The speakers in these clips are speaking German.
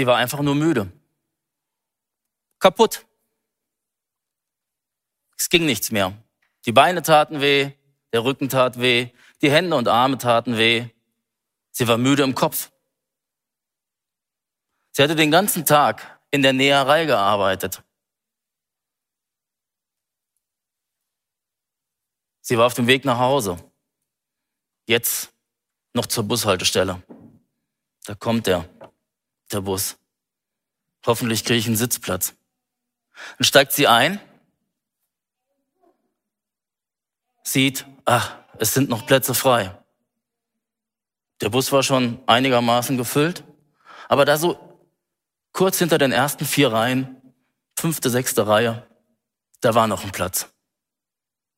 Sie war einfach nur müde. Kaputt. Es ging nichts mehr. Die Beine taten weh, der Rücken tat weh, die Hände und Arme taten weh. Sie war müde im Kopf. Sie hatte den ganzen Tag in der Näherei gearbeitet. Sie war auf dem Weg nach Hause. Jetzt noch zur Bushaltestelle. Da kommt er der Bus. Hoffentlich kriege ich einen Sitzplatz. Dann steigt sie ein, sieht, ach, es sind noch Plätze frei. Der Bus war schon einigermaßen gefüllt, aber da so kurz hinter den ersten vier Reihen, fünfte, sechste Reihe, da war noch ein Platz.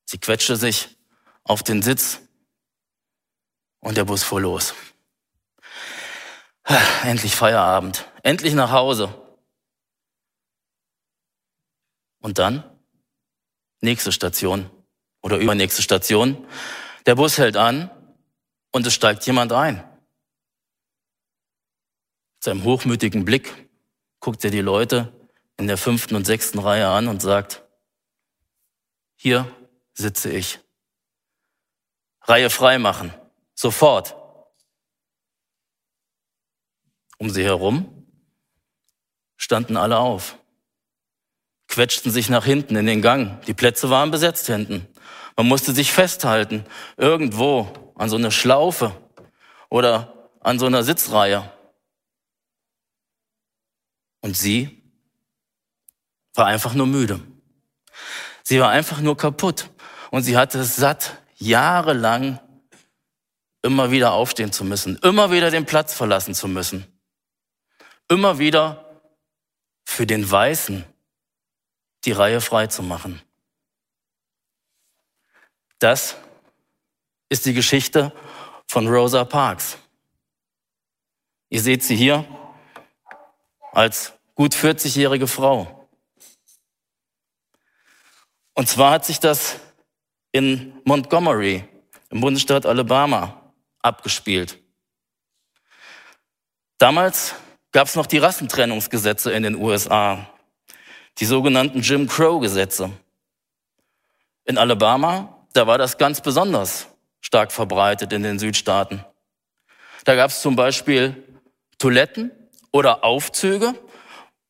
Sie quetschte sich auf den Sitz und der Bus fuhr los. Endlich Feierabend. Endlich nach Hause. Und dann? Nächste Station oder übernächste Station. Der Bus hält an und es steigt jemand ein. Mit seinem hochmütigen Blick guckt er die Leute in der fünften und sechsten Reihe an und sagt, hier sitze ich. Reihe frei machen. Sofort. Um sie herum standen alle auf, quetschten sich nach hinten in den Gang. Die Plätze waren besetzt hinten. Man musste sich festhalten, irgendwo an so einer Schlaufe oder an so einer Sitzreihe. Und sie war einfach nur müde. Sie war einfach nur kaputt. Und sie hatte es satt, jahrelang immer wieder aufstehen zu müssen, immer wieder den Platz verlassen zu müssen immer wieder für den Weißen die Reihe frei zu machen. Das ist die Geschichte von Rosa Parks. Ihr seht sie hier als gut 40-jährige Frau. Und zwar hat sich das in Montgomery im Bundesstaat Alabama abgespielt. Damals gab es noch die Rassentrennungsgesetze in den USA, die sogenannten Jim Crow-Gesetze. In Alabama, da war das ganz besonders stark verbreitet in den Südstaaten. Da gab es zum Beispiel Toiletten oder Aufzüge,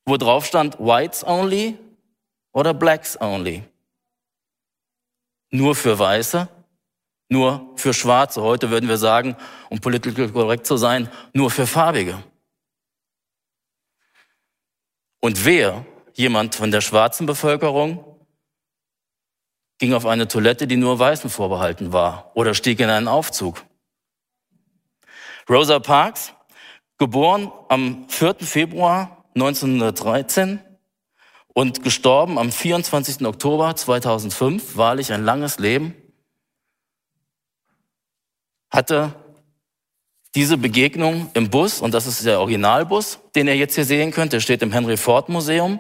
wo drauf stand Whites only oder Blacks only. Nur für Weiße, nur für Schwarze. Heute würden wir sagen, um politisch korrekt zu sein, nur für Farbige. Und wer, jemand von der schwarzen Bevölkerung, ging auf eine Toilette, die nur Weißen vorbehalten war oder stieg in einen Aufzug. Rosa Parks, geboren am 4. Februar 1913 und gestorben am 24. Oktober 2005, wahrlich ein langes Leben, hatte diese Begegnung im Bus, und das ist der Originalbus, den ihr jetzt hier sehen könnt, der steht im Henry Ford Museum,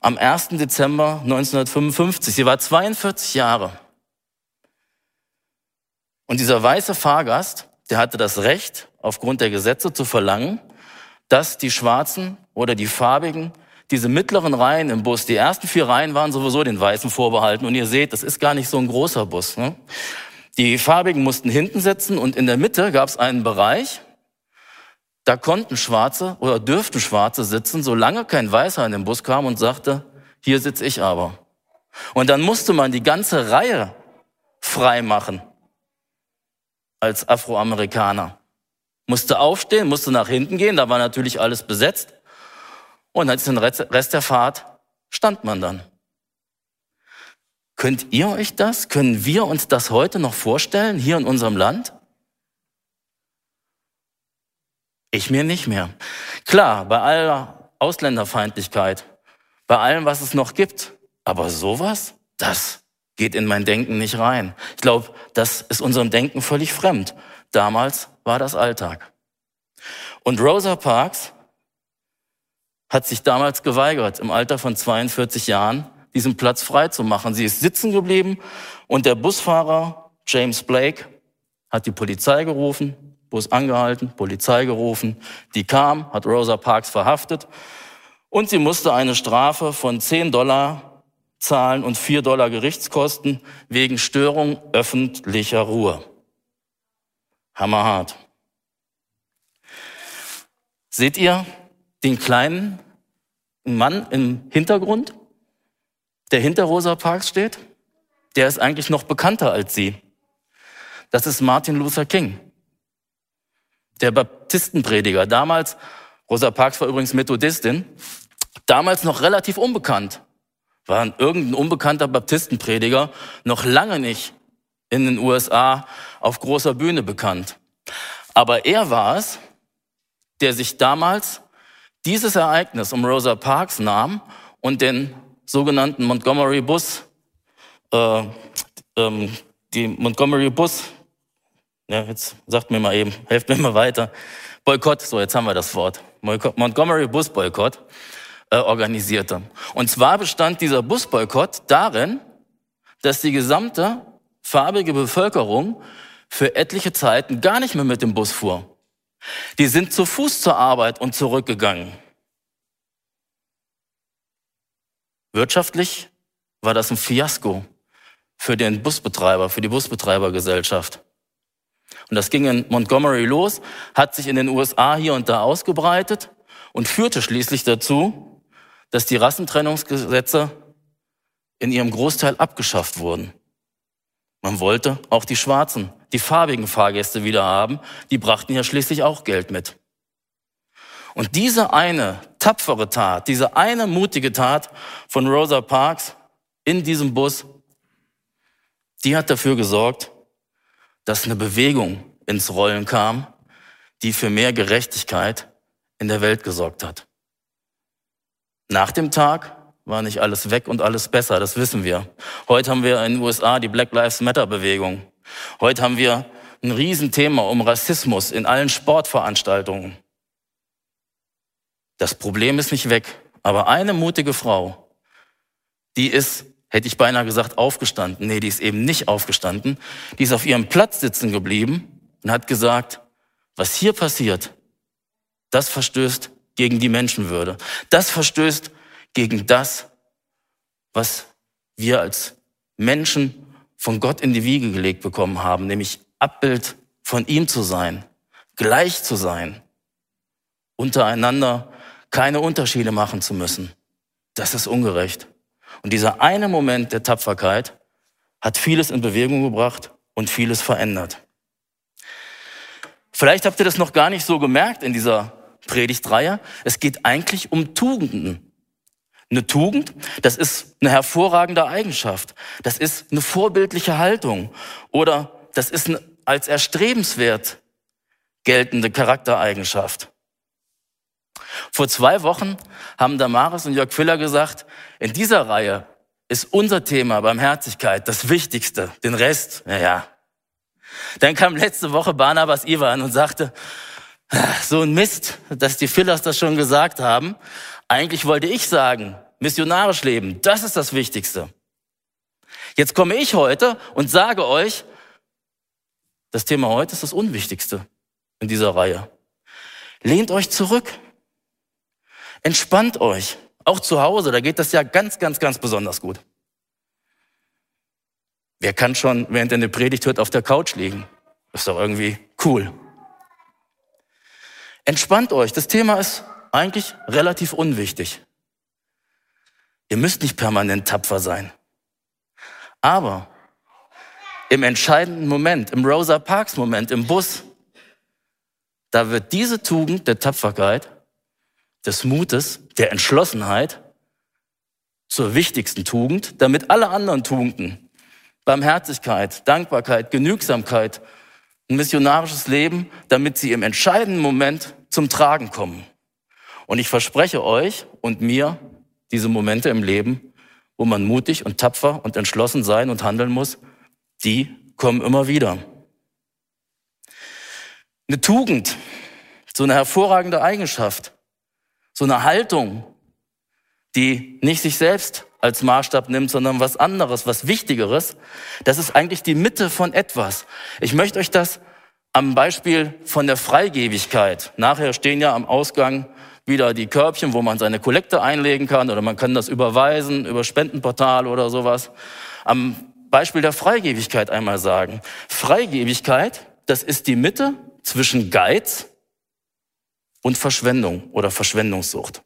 am 1. Dezember 1955. Sie war 42 Jahre. Und dieser weiße Fahrgast, der hatte das Recht, aufgrund der Gesetze zu verlangen, dass die Schwarzen oder die Farbigen diese mittleren Reihen im Bus, die ersten vier Reihen waren sowieso den Weißen vorbehalten. Und ihr seht, das ist gar nicht so ein großer Bus. Ne? Die Farbigen mussten hinten sitzen und in der Mitte gab es einen Bereich, da konnten Schwarze oder dürften Schwarze sitzen, solange kein Weißer in den Bus kam und sagte, hier sitze ich aber. Und dann musste man die ganze Reihe frei machen als Afroamerikaner. Musste aufstehen, musste nach hinten gehen, da war natürlich alles besetzt. Und als den Rest der Fahrt stand man dann. Könnt ihr euch das, können wir uns das heute noch vorstellen, hier in unserem Land? Ich mir nicht mehr. Klar, bei aller Ausländerfeindlichkeit, bei allem, was es noch gibt, aber sowas, das geht in mein Denken nicht rein. Ich glaube, das ist unserem Denken völlig fremd. Damals war das Alltag. Und Rosa Parks hat sich damals geweigert, im Alter von 42 Jahren diesen Platz frei zu machen. Sie ist sitzen geblieben und der Busfahrer James Blake hat die Polizei gerufen, Bus angehalten, Polizei gerufen. Die kam, hat Rosa Parks verhaftet und sie musste eine Strafe von 10 Dollar zahlen und 4 Dollar Gerichtskosten wegen Störung öffentlicher Ruhe. Hammerhart. Seht ihr den kleinen Mann im Hintergrund, der hinter Rosa Parks steht? Der ist eigentlich noch bekannter als sie. Das ist Martin Luther King, der Baptistenprediger. Damals, Rosa Parks war übrigens Methodistin, damals noch relativ unbekannt. War irgendein unbekannter Baptistenprediger noch lange nicht in den USA auf großer Bühne bekannt. Aber er war es, der sich damals dieses Ereignis um Rosa Parks nahm und den sogenannten Montgomery Bus, äh, ähm, die Montgomery Bus, ja, jetzt sagt mir mal eben, helft mir mal weiter, Boykott, so jetzt haben wir das Wort, Montgomery Bus Boykott äh, organisierte. Und zwar bestand dieser Busboykott darin, dass die gesamte farbige Bevölkerung für etliche Zeiten gar nicht mehr mit dem Bus fuhr. Die sind zu Fuß zur Arbeit und zurückgegangen. Wirtschaftlich war das ein Fiasko für den Busbetreiber, für die Busbetreibergesellschaft. Und das ging in Montgomery los, hat sich in den USA hier und da ausgebreitet und führte schließlich dazu, dass die Rassentrennungsgesetze in ihrem Großteil abgeschafft wurden. Man wollte auch die schwarzen, die farbigen Fahrgäste wieder haben. Die brachten ja schließlich auch Geld mit. Und diese eine tapfere Tat, diese eine mutige Tat von Rosa Parks in diesem Bus, die hat dafür gesorgt, dass eine Bewegung ins Rollen kam, die für mehr Gerechtigkeit in der Welt gesorgt hat. Nach dem Tag war nicht alles weg und alles besser, das wissen wir. Heute haben wir in den USA die Black Lives Matter Bewegung. Heute haben wir ein Riesenthema um Rassismus in allen Sportveranstaltungen. Das Problem ist nicht weg, aber eine mutige Frau, die ist, hätte ich beinahe gesagt, aufgestanden. Nee, die ist eben nicht aufgestanden. Die ist auf ihrem Platz sitzen geblieben und hat gesagt, was hier passiert, das verstößt gegen die Menschenwürde. Das verstößt gegen das, was wir als Menschen von Gott in die Wiege gelegt bekommen haben, nämlich Abbild von ihm zu sein, gleich zu sein, untereinander keine Unterschiede machen zu müssen. Das ist ungerecht. Und dieser eine Moment der Tapferkeit hat vieles in Bewegung gebracht und vieles verändert. Vielleicht habt ihr das noch gar nicht so gemerkt in dieser Predigtreihe. Es geht eigentlich um Tugenden. Eine Tugend, das ist eine hervorragende Eigenschaft. Das ist eine vorbildliche Haltung. Oder das ist eine als erstrebenswert geltende Charaktereigenschaft. Vor zwei Wochen haben Damaris und Jörg Füller gesagt, in dieser Reihe ist unser Thema Barmherzigkeit das Wichtigste. Den Rest, naja. Dann kam letzte Woche Barnabas Ivan und sagte, so ein Mist, dass die Fillers das schon gesagt haben. Eigentlich wollte ich sagen, missionarisch leben, das ist das Wichtigste. Jetzt komme ich heute und sage euch, das Thema heute ist das Unwichtigste in dieser Reihe. Lehnt euch zurück. Entspannt euch. Auch zu Hause, da geht das ja ganz, ganz, ganz besonders gut. Wer kann schon, während er eine Predigt hört, auf der Couch liegen? Das ist doch irgendwie cool. Entspannt euch. Das Thema ist eigentlich relativ unwichtig. Ihr müsst nicht permanent tapfer sein. Aber im entscheidenden Moment, im Rosa Parks Moment, im Bus, da wird diese Tugend der Tapferkeit, des Mutes, der Entschlossenheit zur wichtigsten Tugend, damit alle anderen Tugenden, Barmherzigkeit, Dankbarkeit, Genügsamkeit, ein missionarisches Leben, damit sie im entscheidenden Moment zum Tragen kommen. Und ich verspreche euch und mir diese Momente im Leben, wo man mutig und tapfer und entschlossen sein und handeln muss, die kommen immer wieder. Eine Tugend, so eine hervorragende Eigenschaft, so eine Haltung, die nicht sich selbst als Maßstab nimmt, sondern was anderes, was Wichtigeres, das ist eigentlich die Mitte von etwas. Ich möchte euch das am Beispiel von der Freigebigkeit. Nachher stehen ja am Ausgang wieder die Körbchen, wo man seine Kollekte einlegen kann oder man kann das überweisen über Spendenportal oder sowas. Am Beispiel der Freigebigkeit einmal sagen. Freigebigkeit, das ist die Mitte zwischen Geiz und Verschwendung oder Verschwendungssucht.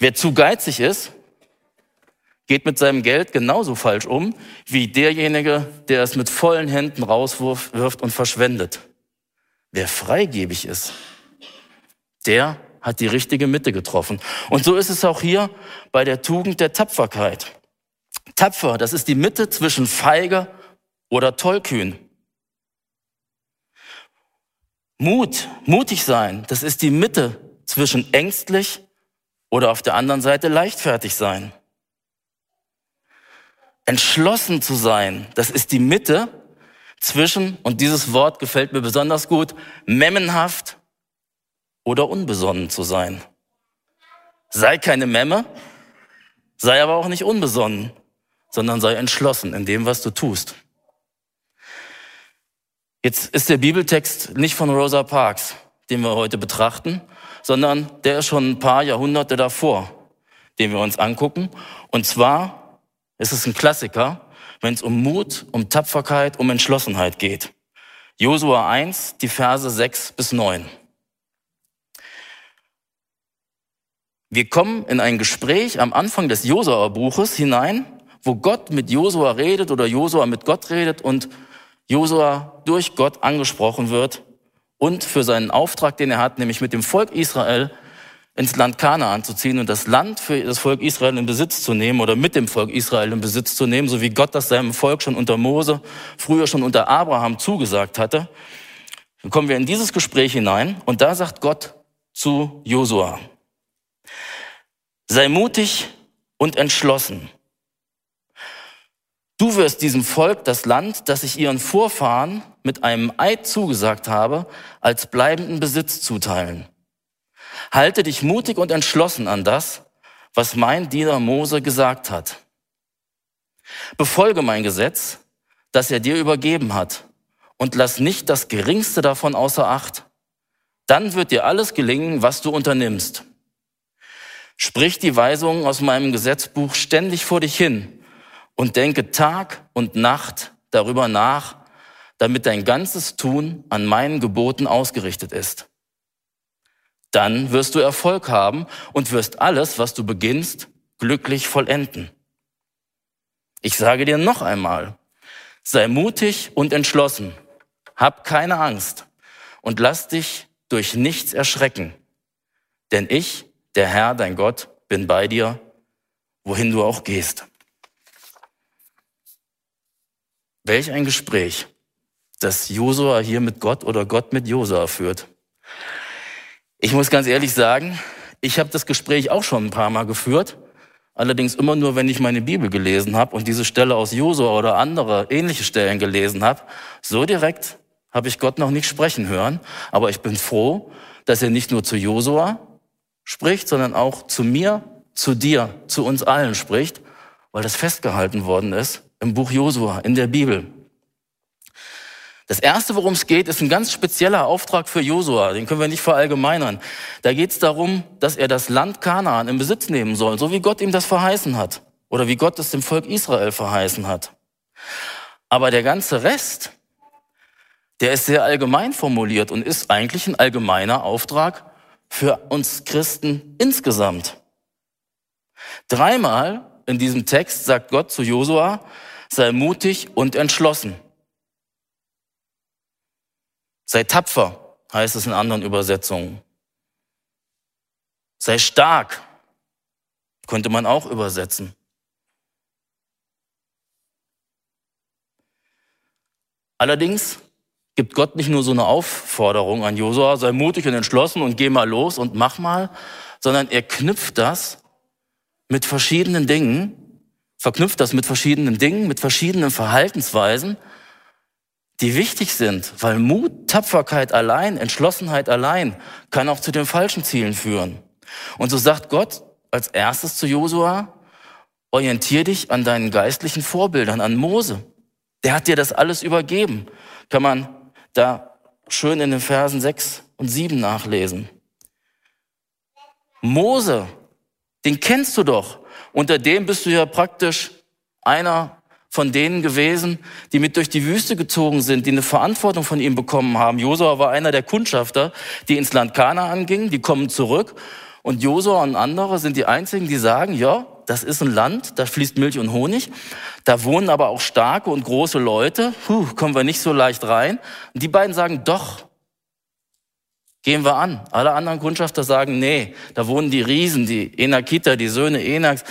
Wer zu geizig ist, geht mit seinem Geld genauso falsch um wie derjenige, der es mit vollen Händen rauswirft und verschwendet. Wer freigebig ist, der hat die richtige Mitte getroffen. Und so ist es auch hier bei der Tugend der Tapferkeit. Tapfer, das ist die Mitte zwischen feige oder tollkühn. Mut, mutig sein, das ist die Mitte zwischen ängstlich oder auf der anderen Seite leichtfertig sein. Entschlossen zu sein, das ist die Mitte zwischen, und dieses Wort gefällt mir besonders gut, memmenhaft oder unbesonnen zu sein. Sei keine Memme, sei aber auch nicht unbesonnen, sondern sei entschlossen in dem, was du tust. Jetzt ist der Bibeltext nicht von Rosa Parks, den wir heute betrachten, sondern der ist schon ein paar Jahrhunderte davor, den wir uns angucken. Und zwar ist es ein Klassiker, wenn es um Mut, um Tapferkeit, um Entschlossenheit geht. Josua 1, die Verse 6 bis 9. Wir kommen in ein Gespräch am Anfang des Josua-Buches hinein, wo Gott mit Josua redet oder Josua mit Gott redet und Josua durch Gott angesprochen wird und für seinen Auftrag, den er hat, nämlich mit dem Volk Israel ins Land Kanaan zu ziehen und das Land für das Volk Israel in Besitz zu nehmen oder mit dem Volk Israel in Besitz zu nehmen, so wie Gott das seinem Volk schon unter Mose, früher schon unter Abraham zugesagt hatte. Dann kommen wir in dieses Gespräch hinein und da sagt Gott zu Josua, Sei mutig und entschlossen. Du wirst diesem Volk das Land, das ich ihren Vorfahren mit einem Eid zugesagt habe, als bleibenden Besitz zuteilen. Halte dich mutig und entschlossen an das, was mein Diener Mose gesagt hat. Befolge mein Gesetz, das er dir übergeben hat, und lass nicht das Geringste davon außer Acht. Dann wird dir alles gelingen, was du unternimmst. Sprich die Weisungen aus meinem Gesetzbuch ständig vor dich hin und denke Tag und Nacht darüber nach, damit dein ganzes Tun an meinen Geboten ausgerichtet ist. Dann wirst du Erfolg haben und wirst alles, was du beginnst, glücklich vollenden. Ich sage dir noch einmal, sei mutig und entschlossen, hab keine Angst und lass dich durch nichts erschrecken, denn ich der Herr, dein Gott, bin bei dir, wohin du auch gehst. Welch ein Gespräch, das Josua hier mit Gott oder Gott mit Josua führt. Ich muss ganz ehrlich sagen, ich habe das Gespräch auch schon ein paar Mal geführt, allerdings immer nur, wenn ich meine Bibel gelesen habe und diese Stelle aus Josua oder andere ähnliche Stellen gelesen habe. So direkt habe ich Gott noch nicht sprechen hören, aber ich bin froh, dass er nicht nur zu Josua, spricht, sondern auch zu mir, zu dir, zu uns allen spricht, weil das festgehalten worden ist im Buch Josua, in der Bibel. Das erste, worum es geht, ist ein ganz spezieller Auftrag für Josua. Den können wir nicht verallgemeinern. Da geht es darum, dass er das Land Kanaan in Besitz nehmen soll, so wie Gott ihm das verheißen hat oder wie Gott es dem Volk Israel verheißen hat. Aber der ganze Rest, der ist sehr allgemein formuliert und ist eigentlich ein allgemeiner Auftrag für uns Christen insgesamt. Dreimal in diesem Text sagt Gott zu Josua, sei mutig und entschlossen. Sei tapfer, heißt es in anderen Übersetzungen. Sei stark, könnte man auch übersetzen. Allerdings gibt Gott nicht nur so eine Aufforderung an Josua, sei mutig und entschlossen und geh mal los und mach mal, sondern er knüpft das mit verschiedenen Dingen, verknüpft das mit verschiedenen Dingen, mit verschiedenen Verhaltensweisen, die wichtig sind, weil Mut, Tapferkeit allein, Entschlossenheit allein kann auch zu den falschen Zielen führen. Und so sagt Gott als erstes zu Josua, orientier dich an deinen geistlichen Vorbildern, an Mose. Der hat dir das alles übergeben. Kann man da schön in den Versen 6 und 7 nachlesen. Mose, den kennst du doch. Unter dem bist du ja praktisch einer von denen gewesen, die mit durch die Wüste gezogen sind, die eine Verantwortung von ihm bekommen haben. Josua war einer der Kundschafter, die ins Land Kanaan gingen, die kommen zurück. Und Josua und andere sind die einzigen, die sagen, ja, das ist ein Land, da fließt Milch und Honig. Da wohnen aber auch starke und große Leute. Puh, kommen wir nicht so leicht rein. Und die beiden sagen, doch, gehen wir an. Alle anderen Kundschafter sagen, nee, da wohnen die Riesen, die Enakiter, die Söhne Enaks.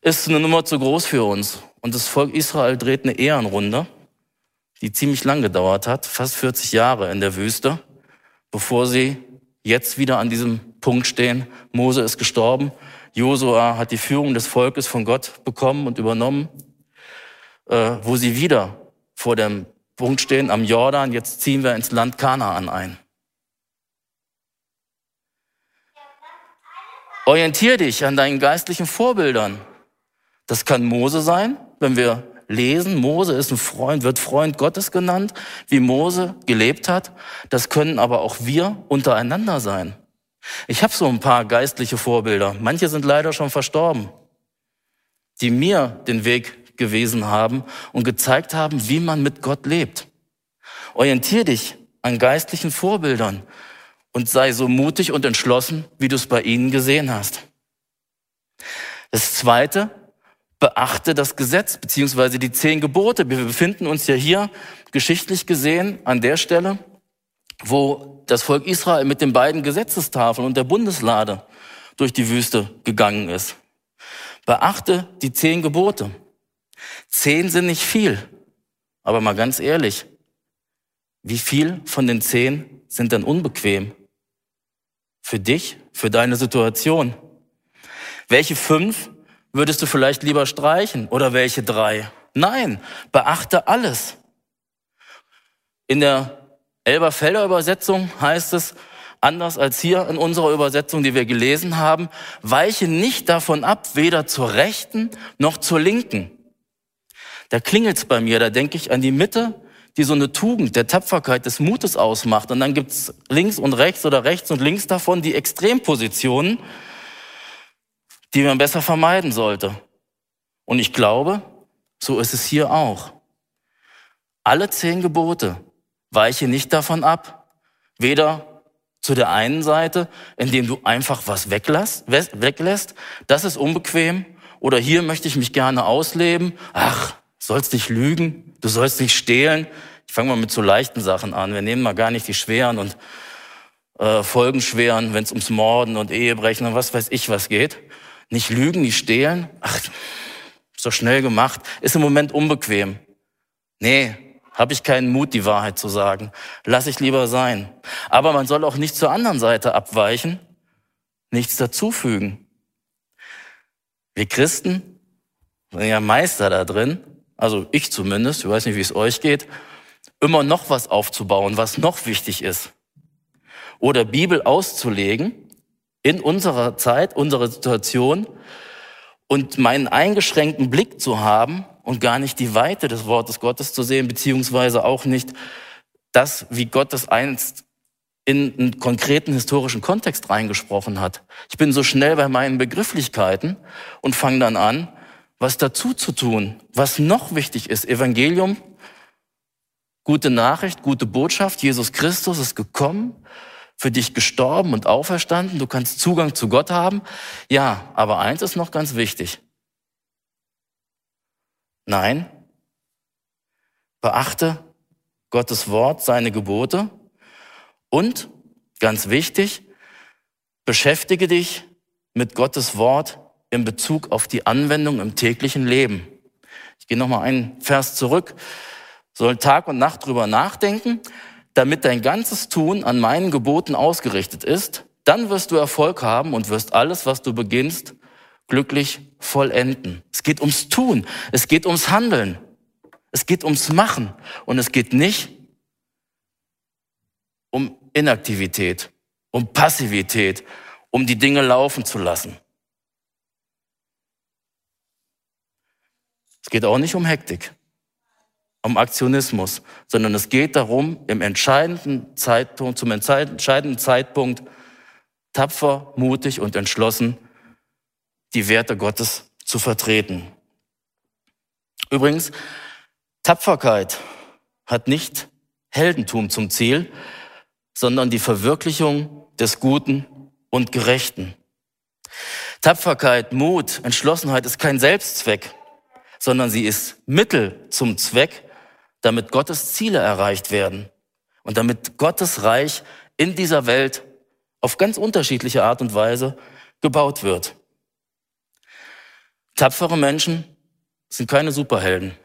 Ist eine Nummer zu groß für uns. Und das Volk Israel dreht eine Ehrenrunde, die ziemlich lang gedauert hat, fast 40 Jahre in der Wüste, bevor sie jetzt wieder an diesem Punkt stehen. Mose ist gestorben. Josua hat die Führung des Volkes von Gott bekommen und übernommen äh, wo sie wieder vor dem Punkt stehen am Jordan, jetzt ziehen wir ins Land Kanaan ein. Orientier dich an deinen geistlichen Vorbildern. Das kann Mose sein, wenn wir lesen, Mose ist ein Freund, wird Freund Gottes genannt, wie Mose gelebt hat. Das können aber auch wir untereinander sein. Ich habe so ein paar geistliche Vorbilder. Manche sind leider schon verstorben, die mir den Weg gewesen haben und gezeigt haben, wie man mit Gott lebt. Orientier dich an geistlichen Vorbildern und sei so mutig und entschlossen, wie du es bei ihnen gesehen hast. Das zweite, beachte das Gesetz beziehungsweise die zehn Gebote. Wir befinden uns ja hier geschichtlich gesehen an der Stelle, wo das Volk Israel mit den beiden Gesetzestafeln und der Bundeslade durch die Wüste gegangen ist. Beachte die zehn Gebote. Zehn sind nicht viel. Aber mal ganz ehrlich, wie viel von den zehn sind denn unbequem? Für dich, für deine Situation? Welche fünf würdest du vielleicht lieber streichen oder welche drei? Nein, beachte alles. In der Elberfelder Übersetzung heißt es, anders als hier in unserer Übersetzung, die wir gelesen haben, weiche nicht davon ab, weder zur rechten noch zur linken da klingelt's bei mir, da denke ich an die Mitte, die so eine Tugend der Tapferkeit, des Mutes ausmacht. Und dann gibt's links und rechts oder rechts und links davon die Extrempositionen, die man besser vermeiden sollte. Und ich glaube, so ist es hier auch. Alle zehn Gebote weiche nicht davon ab, weder zu der einen Seite, indem du einfach was weglässt, weglässt, das ist unbequem, oder hier möchte ich mich gerne ausleben, ach, sollst nicht lügen, du sollst nicht stehlen. Ich fange mal mit so leichten Sachen an. Wir nehmen mal gar nicht die schweren und äh, folgenschweren, wenn es ums Morden und Ehebrechen und was weiß ich was geht. Nicht lügen, nicht stehlen. Ach, so schnell gemacht. Ist im Moment unbequem. Nee, habe ich keinen Mut, die Wahrheit zu sagen. Lass ich lieber sein. Aber man soll auch nicht zur anderen Seite abweichen, nichts dazufügen. Wir Christen sind ja Meister da drin, also ich zumindest, ich weiß nicht, wie es euch geht, immer noch was aufzubauen, was noch wichtig ist. Oder Bibel auszulegen in unserer Zeit, unserer Situation und meinen eingeschränkten Blick zu haben und gar nicht die Weite des Wortes Gottes zu sehen, beziehungsweise auch nicht das, wie Gott das einst in einen konkreten historischen Kontext reingesprochen hat. Ich bin so schnell bei meinen Begrifflichkeiten und fange dann an, was dazu zu tun, was noch wichtig ist. Evangelium, gute Nachricht, gute Botschaft. Jesus Christus ist gekommen, für dich gestorben und auferstanden. Du kannst Zugang zu Gott haben. Ja, aber eins ist noch ganz wichtig. Nein, beachte Gottes Wort, seine Gebote und, ganz wichtig, beschäftige dich mit Gottes Wort in Bezug auf die Anwendung im täglichen Leben. Ich gehe noch mal einen Vers zurück. Soll Tag und Nacht drüber nachdenken. damit dein ganzes Tun an meinen Geboten ausgerichtet ist, dann wirst du Erfolg haben und wirst alles, was du beginnst, glücklich vollenden. Es geht ums Tun, es geht ums Handeln, es geht ums Machen und es geht nicht um Inaktivität, um Passivität, um die Dinge laufen zu lassen. Geht auch nicht um Hektik, um Aktionismus, sondern es geht darum, im entscheidenden Zeitpunkt, zum entscheidenden Zeitpunkt tapfer, mutig und entschlossen die Werte Gottes zu vertreten. Übrigens, Tapferkeit hat nicht Heldentum zum Ziel, sondern die Verwirklichung des Guten und Gerechten. Tapferkeit, Mut, Entschlossenheit ist kein Selbstzweck, sondern sie ist Mittel zum Zweck, damit Gottes Ziele erreicht werden und damit Gottes Reich in dieser Welt auf ganz unterschiedliche Art und Weise gebaut wird. Tapfere Menschen sind keine Superhelden.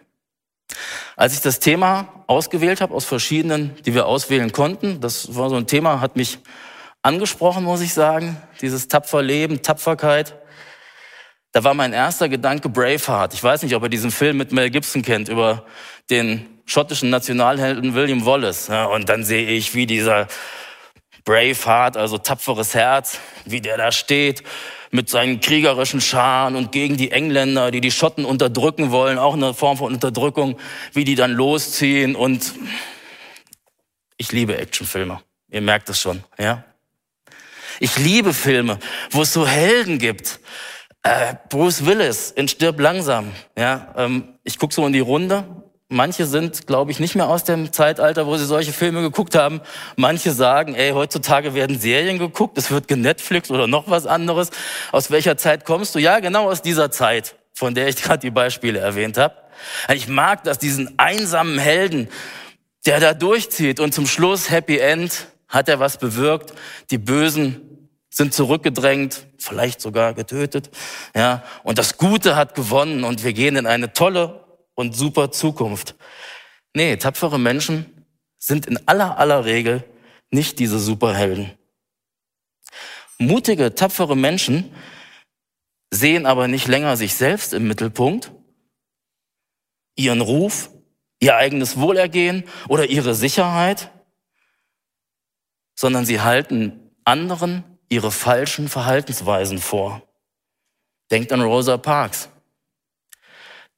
Als ich das Thema ausgewählt habe aus verschiedenen, die wir auswählen konnten, das war so ein Thema, hat mich angesprochen, muss ich sagen, dieses tapfer Leben, Tapferkeit. Da war mein erster Gedanke Braveheart. Ich weiß nicht, ob ihr diesen Film mit Mel Gibson kennt über den schottischen Nationalhelden William Wallace. Und dann sehe ich, wie dieser Braveheart, also tapferes Herz, wie der da steht mit seinen kriegerischen Scharen und gegen die Engländer, die die Schotten unterdrücken wollen, auch eine Form von Unterdrückung, wie die dann losziehen und ich liebe Actionfilme. Ihr merkt es schon, ja? Ich liebe Filme, wo es so Helden gibt. Äh, Bruce Willis in Stirb langsam, ja? Ähm, ich gucke so in die Runde Manche sind, glaube ich, nicht mehr aus dem Zeitalter, wo sie solche Filme geguckt haben. Manche sagen, ey, heutzutage werden Serien geguckt, es wird genetflix oder noch was anderes. Aus welcher Zeit kommst du? Ja, genau aus dieser Zeit, von der ich gerade die Beispiele erwähnt habe. Ich mag das, diesen einsamen Helden, der da durchzieht und zum Schluss, Happy End, hat er was bewirkt. Die Bösen sind zurückgedrängt, vielleicht sogar getötet, ja. Und das Gute hat gewonnen und wir gehen in eine tolle und super Zukunft. Nee, tapfere Menschen sind in aller aller Regel nicht diese Superhelden. Mutige, tapfere Menschen sehen aber nicht länger sich selbst im Mittelpunkt, ihren Ruf, ihr eigenes Wohlergehen oder ihre Sicherheit, sondern sie halten anderen ihre falschen Verhaltensweisen vor. Denkt an Rosa Parks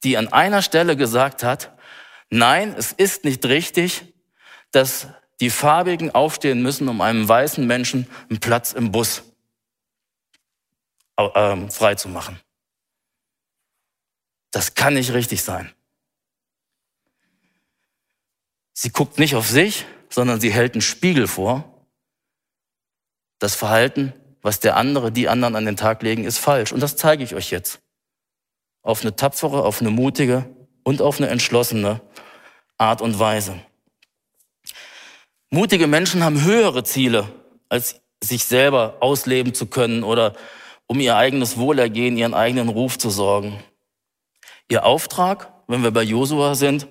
die an einer Stelle gesagt hat, nein, es ist nicht richtig, dass die Farbigen aufstehen müssen, um einem weißen Menschen einen Platz im Bus äh, frei zu machen. Das kann nicht richtig sein. Sie guckt nicht auf sich, sondern sie hält einen Spiegel vor. Das Verhalten, was der andere, die anderen an den Tag legen, ist falsch. Und das zeige ich euch jetzt auf eine tapfere, auf eine mutige und auf eine entschlossene Art und Weise. Mutige Menschen haben höhere Ziele, als sich selber ausleben zu können oder um ihr eigenes Wohlergehen, ihren eigenen Ruf zu sorgen. Ihr Auftrag, wenn wir bei Josua sind,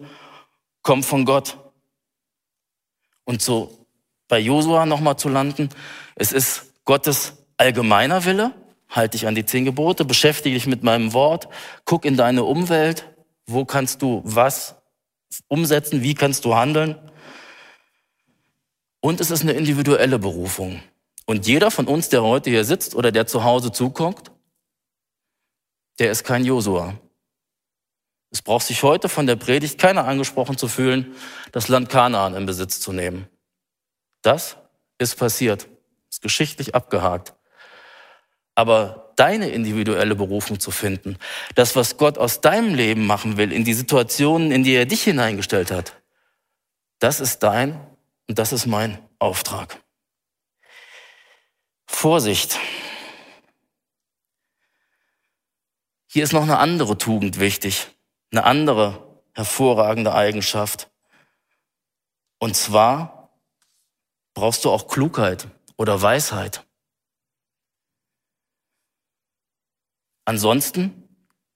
kommt von Gott. Und so bei Josua nochmal zu landen, es ist Gottes allgemeiner Wille, Halte dich an die zehn Gebote, beschäftige dich mit meinem Wort, guck in deine Umwelt, wo kannst du was umsetzen, wie kannst du handeln. Und es ist eine individuelle Berufung. Und jeder von uns, der heute hier sitzt oder der zu Hause zuguckt, der ist kein Josua. Es braucht sich heute von der Predigt keiner angesprochen zu fühlen, das Land Kanaan in Besitz zu nehmen. Das ist passiert, ist geschichtlich abgehakt aber deine individuelle Berufung zu finden, das, was Gott aus deinem Leben machen will, in die Situationen, in die er dich hineingestellt hat, das ist dein und das ist mein Auftrag. Vorsicht. Hier ist noch eine andere Tugend wichtig, eine andere hervorragende Eigenschaft. Und zwar brauchst du auch Klugheit oder Weisheit. Ansonsten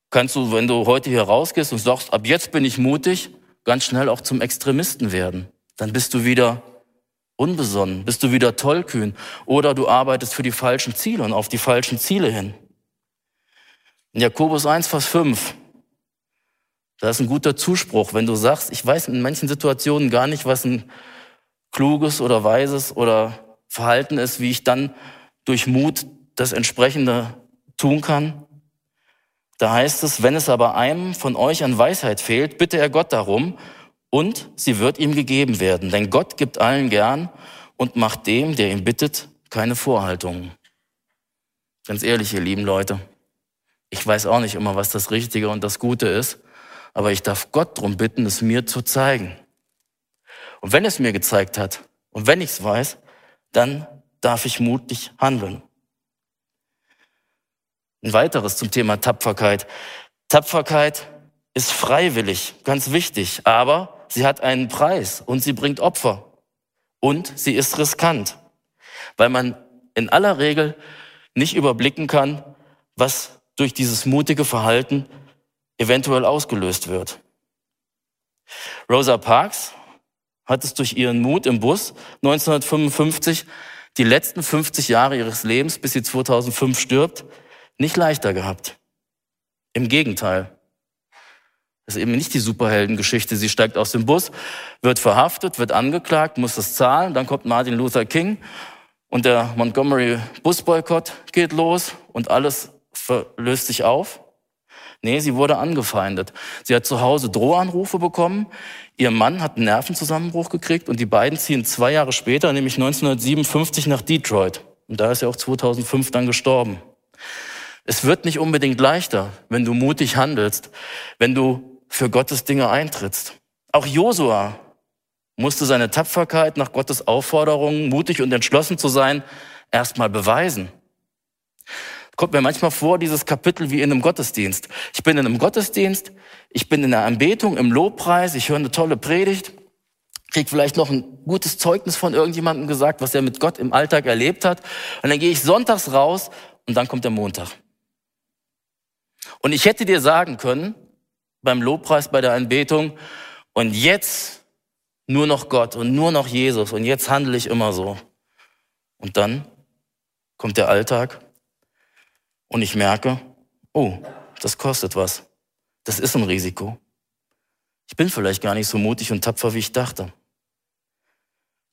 kannst du, wenn du heute hier rausgehst und sagst, ab jetzt bin ich mutig, ganz schnell auch zum Extremisten werden. Dann bist du wieder unbesonnen? Bist du wieder tollkühn? Oder du arbeitest für die falschen Ziele und auf die falschen Ziele hin? In Jakobus 1, Vers 5, da ist ein guter Zuspruch, wenn du sagst, ich weiß in manchen Situationen gar nicht, was ein kluges oder weises oder Verhalten ist, wie ich dann durch Mut das entsprechende tun kann. Da heißt es, wenn es aber einem von euch an Weisheit fehlt, bitte er Gott darum und sie wird ihm gegeben werden. Denn Gott gibt allen gern und macht dem, der ihn bittet, keine Vorhaltungen. Ganz ehrlich, ihr lieben Leute, ich weiß auch nicht immer, was das Richtige und das Gute ist, aber ich darf Gott darum bitten, es mir zu zeigen. Und wenn es mir gezeigt hat und wenn ich es weiß, dann darf ich mutig handeln. Ein weiteres zum Thema Tapferkeit. Tapferkeit ist freiwillig, ganz wichtig, aber sie hat einen Preis und sie bringt Opfer und sie ist riskant, weil man in aller Regel nicht überblicken kann, was durch dieses mutige Verhalten eventuell ausgelöst wird. Rosa Parks hat es durch ihren Mut im Bus 1955 die letzten 50 Jahre ihres Lebens, bis sie 2005 stirbt, nicht leichter gehabt. Im Gegenteil. Das ist eben nicht die Superheldengeschichte. Sie steigt aus dem Bus, wird verhaftet, wird angeklagt, muss das zahlen. Dann kommt Martin Luther King und der Montgomery Busboykott geht los und alles löst sich auf. Nee, sie wurde angefeindet. Sie hat zu Hause Drohanrufe bekommen. Ihr Mann hat einen Nervenzusammenbruch gekriegt und die beiden ziehen zwei Jahre später, nämlich 1957, nach Detroit. Und da ist er auch 2005 dann gestorben. Es wird nicht unbedingt leichter, wenn du mutig handelst, wenn du für Gottes Dinge eintrittst. Auch Josua musste seine Tapferkeit nach Gottes Aufforderung, mutig und entschlossen zu sein, erstmal beweisen. Kommt mir manchmal vor, dieses Kapitel wie in einem Gottesdienst. Ich bin in einem Gottesdienst, ich bin in der Anbetung, im Lobpreis, ich höre eine tolle Predigt, krieg vielleicht noch ein gutes Zeugnis von irgendjemandem gesagt, was er mit Gott im Alltag erlebt hat. Und dann gehe ich sonntags raus und dann kommt der Montag. Und ich hätte dir sagen können, beim Lobpreis, bei der Anbetung, und jetzt nur noch Gott und nur noch Jesus und jetzt handle ich immer so. Und dann kommt der Alltag und ich merke, oh, das kostet was. Das ist ein Risiko. Ich bin vielleicht gar nicht so mutig und tapfer, wie ich dachte.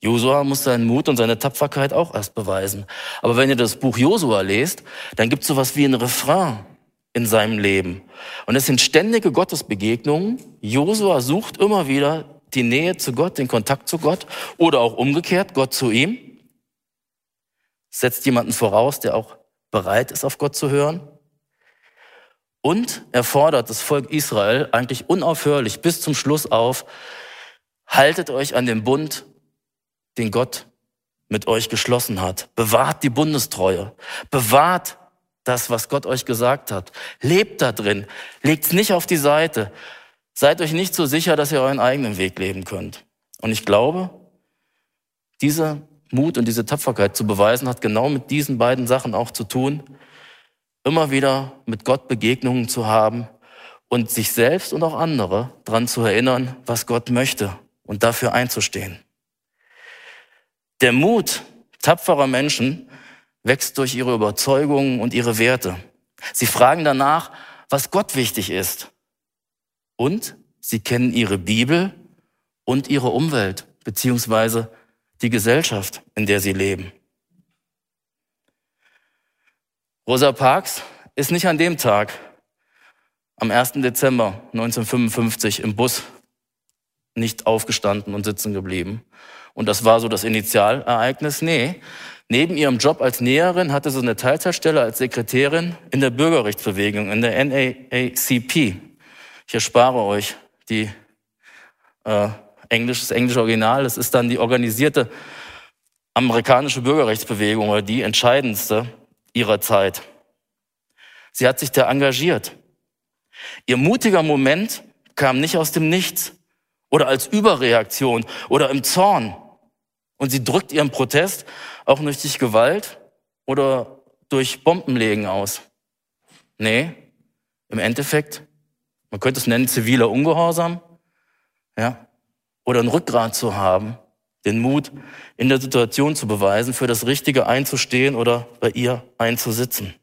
Josua muss seinen Mut und seine Tapferkeit auch erst beweisen. Aber wenn ihr das Buch Josua lest, dann gibt es sowas wie ein Refrain in seinem Leben. Und es sind ständige Gottesbegegnungen. Josua sucht immer wieder die Nähe zu Gott, den Kontakt zu Gott oder auch umgekehrt, Gott zu ihm. Setzt jemanden voraus, der auch bereit ist, auf Gott zu hören. Und er fordert das Volk Israel eigentlich unaufhörlich bis zum Schluss auf, haltet euch an den Bund, den Gott mit euch geschlossen hat. Bewahrt die Bundestreue. Bewahrt das, was Gott euch gesagt hat. Lebt da drin. Legt's nicht auf die Seite. Seid euch nicht so sicher, dass ihr euren eigenen Weg leben könnt. Und ich glaube, diese Mut und diese Tapferkeit zu beweisen, hat genau mit diesen beiden Sachen auch zu tun. Immer wieder mit Gott Begegnungen zu haben und sich selbst und auch andere daran zu erinnern, was Gott möchte und dafür einzustehen. Der Mut tapferer Menschen wächst durch ihre Überzeugungen und ihre Werte. Sie fragen danach, was Gott wichtig ist. Und sie kennen ihre Bibel und ihre Umwelt, beziehungsweise die Gesellschaft, in der sie leben. Rosa Parks ist nicht an dem Tag, am 1. Dezember 1955 im Bus nicht aufgestanden und sitzen geblieben. Und das war so das Initialereignis. Nee, neben ihrem Job als Näherin hatte sie eine Teilzeitstelle als Sekretärin in der Bürgerrechtsbewegung, in der NAACP. Ich erspare euch die äh, Englisch, das englische Original, das ist dann die organisierte amerikanische Bürgerrechtsbewegung oder die entscheidendste ihrer Zeit. Sie hat sich da engagiert. Ihr mutiger Moment kam nicht aus dem Nichts oder als Überreaktion oder im Zorn. Und sie drückt ihren Protest auch nicht durch Gewalt oder durch Bombenlegen aus. Nee, im Endeffekt, man könnte es nennen ziviler Ungehorsam. Ja, oder ein Rückgrat zu haben den Mut, in der Situation zu beweisen, für das Richtige einzustehen oder bei ihr einzusitzen.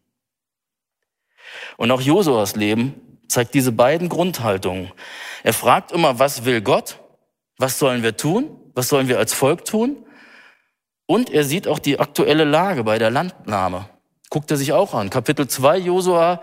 Und auch Josuas Leben zeigt diese beiden Grundhaltungen. Er fragt immer, was will Gott? Was sollen wir tun? Was sollen wir als Volk tun? Und er sieht auch die aktuelle Lage bei der Landnahme. Guckt er sich auch an. Kapitel 2 Josua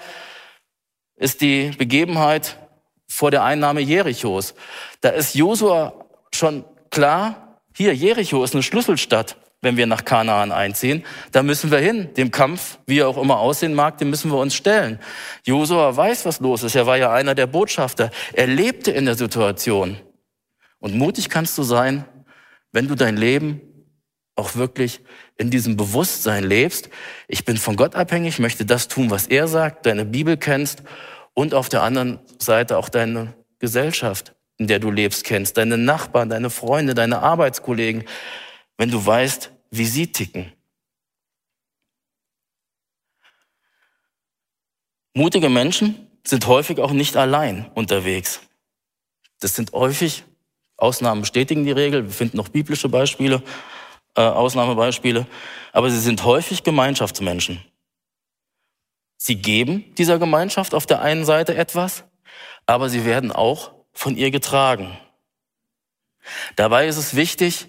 ist die Begebenheit vor der Einnahme Jerichos. Da ist Josua schon klar, hier, Jericho ist eine Schlüsselstadt, wenn wir nach Kanaan einziehen. Da müssen wir hin. Dem Kampf, wie er auch immer aussehen mag, dem müssen wir uns stellen. Josua weiß, was los ist. Er war ja einer der Botschafter. Er lebte in der Situation. Und mutig kannst du sein, wenn du dein Leben auch wirklich in diesem Bewusstsein lebst. Ich bin von Gott abhängig, möchte das tun, was er sagt, deine Bibel kennst und auf der anderen Seite auch deine Gesellschaft, in der du lebst, kennst, deine Nachbarn, deine Freunde, deine Arbeitskollegen, wenn du weißt, wie sie ticken. Mutige Menschen sind häufig auch nicht allein unterwegs. Das sind häufig Ausnahmen bestätigen die Regel. Wir finden noch biblische Beispiele, äh, Ausnahmebeispiele. Aber sie sind häufig Gemeinschaftsmenschen. Sie geben dieser Gemeinschaft auf der einen Seite etwas, aber sie werden auch von ihr getragen. Dabei ist es wichtig,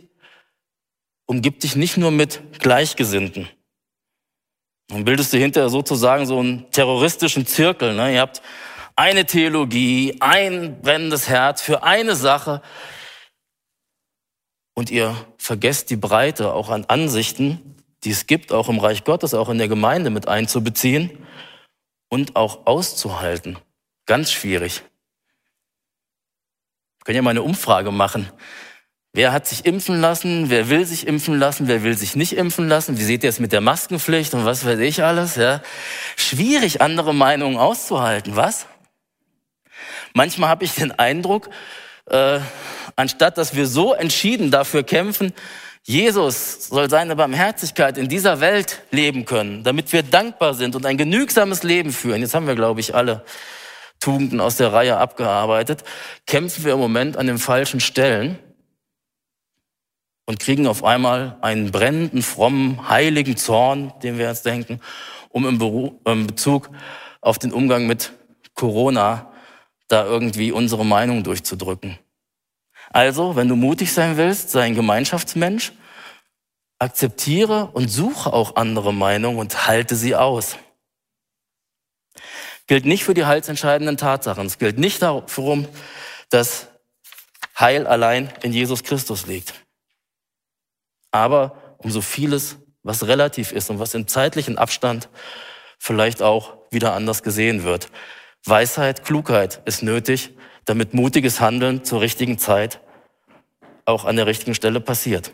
umgib dich nicht nur mit Gleichgesinnten. Dann bildest du hinterher sozusagen so einen terroristischen Zirkel. Ne? Ihr habt eine Theologie, ein brennendes Herz für eine Sache und ihr vergesst die Breite auch an Ansichten, die es gibt, auch im Reich Gottes, auch in der Gemeinde mit einzubeziehen und auch auszuhalten. Ganz schwierig. Können ja mal eine Umfrage machen. Wer hat sich impfen lassen? Wer will sich impfen lassen? Wer will sich nicht impfen lassen? Wie seht ihr es mit der Maskenpflicht und was weiß ich alles? Ja, schwierig, andere Meinungen auszuhalten. Was? Manchmal habe ich den Eindruck, äh, anstatt dass wir so entschieden dafür kämpfen, Jesus soll seine Barmherzigkeit in dieser Welt leben können, damit wir dankbar sind und ein genügsames Leben führen. Jetzt haben wir, glaube ich, alle Tugenden aus der Reihe abgearbeitet. Kämpfen wir im Moment an den falschen Stellen und kriegen auf einmal einen brennenden, frommen, heiligen Zorn, den wir jetzt denken, um im Bezug auf den Umgang mit Corona da irgendwie unsere Meinung durchzudrücken. Also, wenn du mutig sein willst, sei ein Gemeinschaftsmensch, akzeptiere und suche auch andere Meinungen und halte sie aus. Gilt nicht für die heilsentscheidenden Tatsachen. Es gilt nicht darum, dass Heil allein in Jesus Christus liegt. Aber um so vieles, was relativ ist und was im zeitlichen Abstand vielleicht auch wieder anders gesehen wird. Weisheit, Klugheit ist nötig, damit mutiges Handeln zur richtigen Zeit auch an der richtigen Stelle passiert.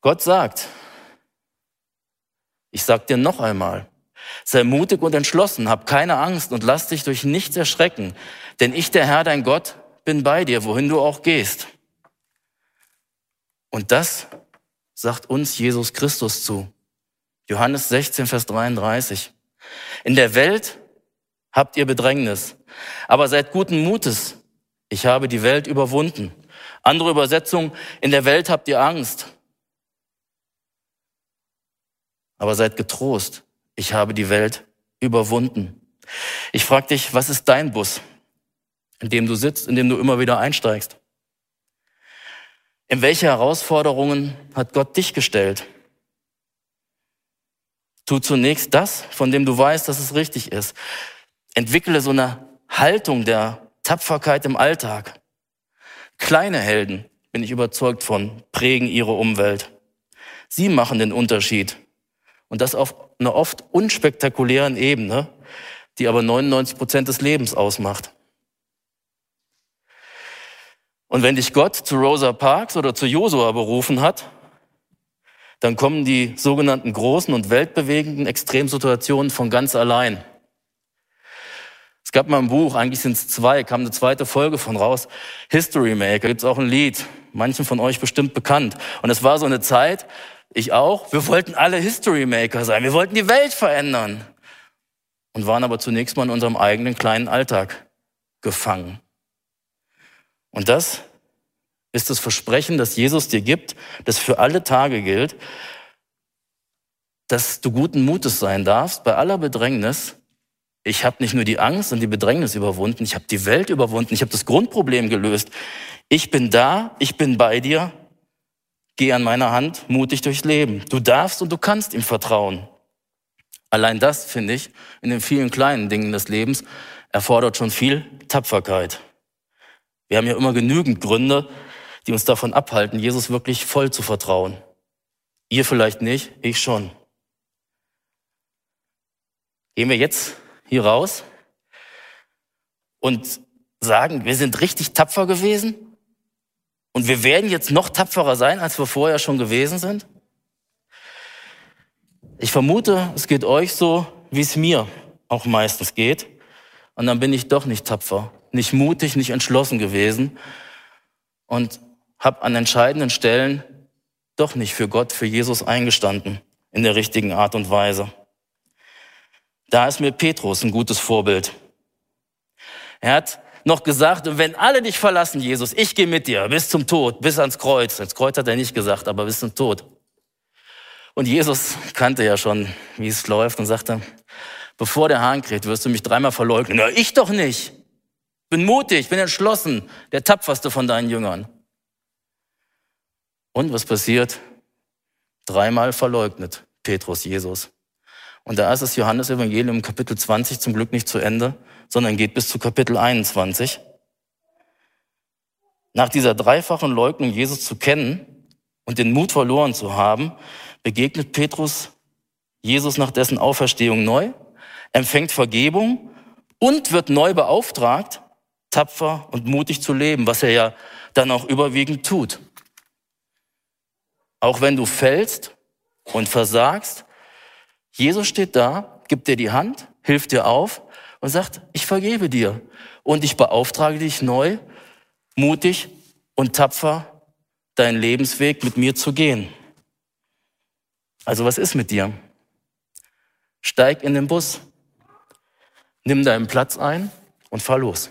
Gott sagt, ich sag dir noch einmal, sei mutig und entschlossen, hab keine Angst und lass dich durch nichts erschrecken, denn ich, der Herr, dein Gott, bin bei dir, wohin du auch gehst. Und das sagt uns Jesus Christus zu. Johannes 16, Vers 33. In der Welt habt ihr Bedrängnis, aber seid guten Mutes, ich habe die Welt überwunden. Andere Übersetzung, in der Welt habt ihr Angst. Aber seid getrost, ich habe die Welt überwunden. Ich frage dich, was ist dein Bus, in dem du sitzt, in dem du immer wieder einsteigst? In welche Herausforderungen hat Gott dich gestellt? Tu zunächst das, von dem du weißt, dass es richtig ist. Entwickle so eine Haltung der Tapferkeit im Alltag. Kleine Helden, bin ich überzeugt von, prägen ihre Umwelt. Sie machen den Unterschied. Und das auf einer oft unspektakulären Ebene, die aber 99 Prozent des Lebens ausmacht. Und wenn dich Gott zu Rosa Parks oder zu Josua berufen hat, dann kommen die sogenannten großen und weltbewegenden Extremsituationen von ganz allein. Es gab mal ein Buch, eigentlich sind es zwei, kam eine zweite Folge von raus. History Maker, gibt's auch ein Lied, manchen von euch bestimmt bekannt. Und es war so eine Zeit, ich auch, wir wollten alle History Maker sein, wir wollten die Welt verändern. Und waren aber zunächst mal in unserem eigenen kleinen Alltag gefangen. Und das ist das Versprechen, das Jesus dir gibt, das für alle Tage gilt, dass du guten Mutes sein darfst bei aller Bedrängnis. Ich habe nicht nur die Angst und die Bedrängnis überwunden, ich habe die Welt überwunden, ich habe das Grundproblem gelöst. Ich bin da, ich bin bei dir, geh an meiner Hand mutig durchs Leben. Du darfst und du kannst ihm vertrauen. Allein das, finde ich, in den vielen kleinen Dingen des Lebens erfordert schon viel Tapferkeit. Wir haben ja immer genügend Gründe, die uns davon abhalten, Jesus wirklich voll zu vertrauen. Ihr vielleicht nicht, ich schon. Gehen wir jetzt hier raus und sagen, wir sind richtig tapfer gewesen und wir werden jetzt noch tapferer sein, als wir vorher schon gewesen sind? Ich vermute, es geht euch so, wie es mir auch meistens geht. Und dann bin ich doch nicht tapfer, nicht mutig, nicht entschlossen gewesen und habe an entscheidenden Stellen doch nicht für Gott, für Jesus eingestanden in der richtigen Art und Weise. Da ist mir Petrus ein gutes Vorbild. Er hat noch gesagt, wenn alle dich verlassen, Jesus, ich gehe mit dir bis zum Tod, bis ans Kreuz. Das Kreuz hat er nicht gesagt, aber bis zum Tod. Und Jesus kannte ja schon, wie es läuft und sagte, bevor der Hahn kräht, wirst du mich dreimal verleugnen. Na, ich doch nicht. Bin mutig, bin entschlossen, der tapferste von deinen Jüngern. Und was passiert? Dreimal verleugnet Petrus Jesus. Und da ist das Johannes Evangelium Kapitel 20 zum Glück nicht zu Ende, sondern geht bis zu Kapitel 21. Nach dieser dreifachen Leugnung Jesus zu kennen und den Mut verloren zu haben, begegnet Petrus Jesus nach dessen Auferstehung neu, empfängt Vergebung und wird neu beauftragt, tapfer und mutig zu leben, was er ja dann auch überwiegend tut. Auch wenn du fällst und versagst, Jesus steht da, gibt dir die Hand, hilft dir auf und sagt, ich vergebe dir und ich beauftrage dich neu, mutig und tapfer deinen Lebensweg mit mir zu gehen. Also was ist mit dir? Steig in den Bus, nimm deinen Platz ein und fahr los.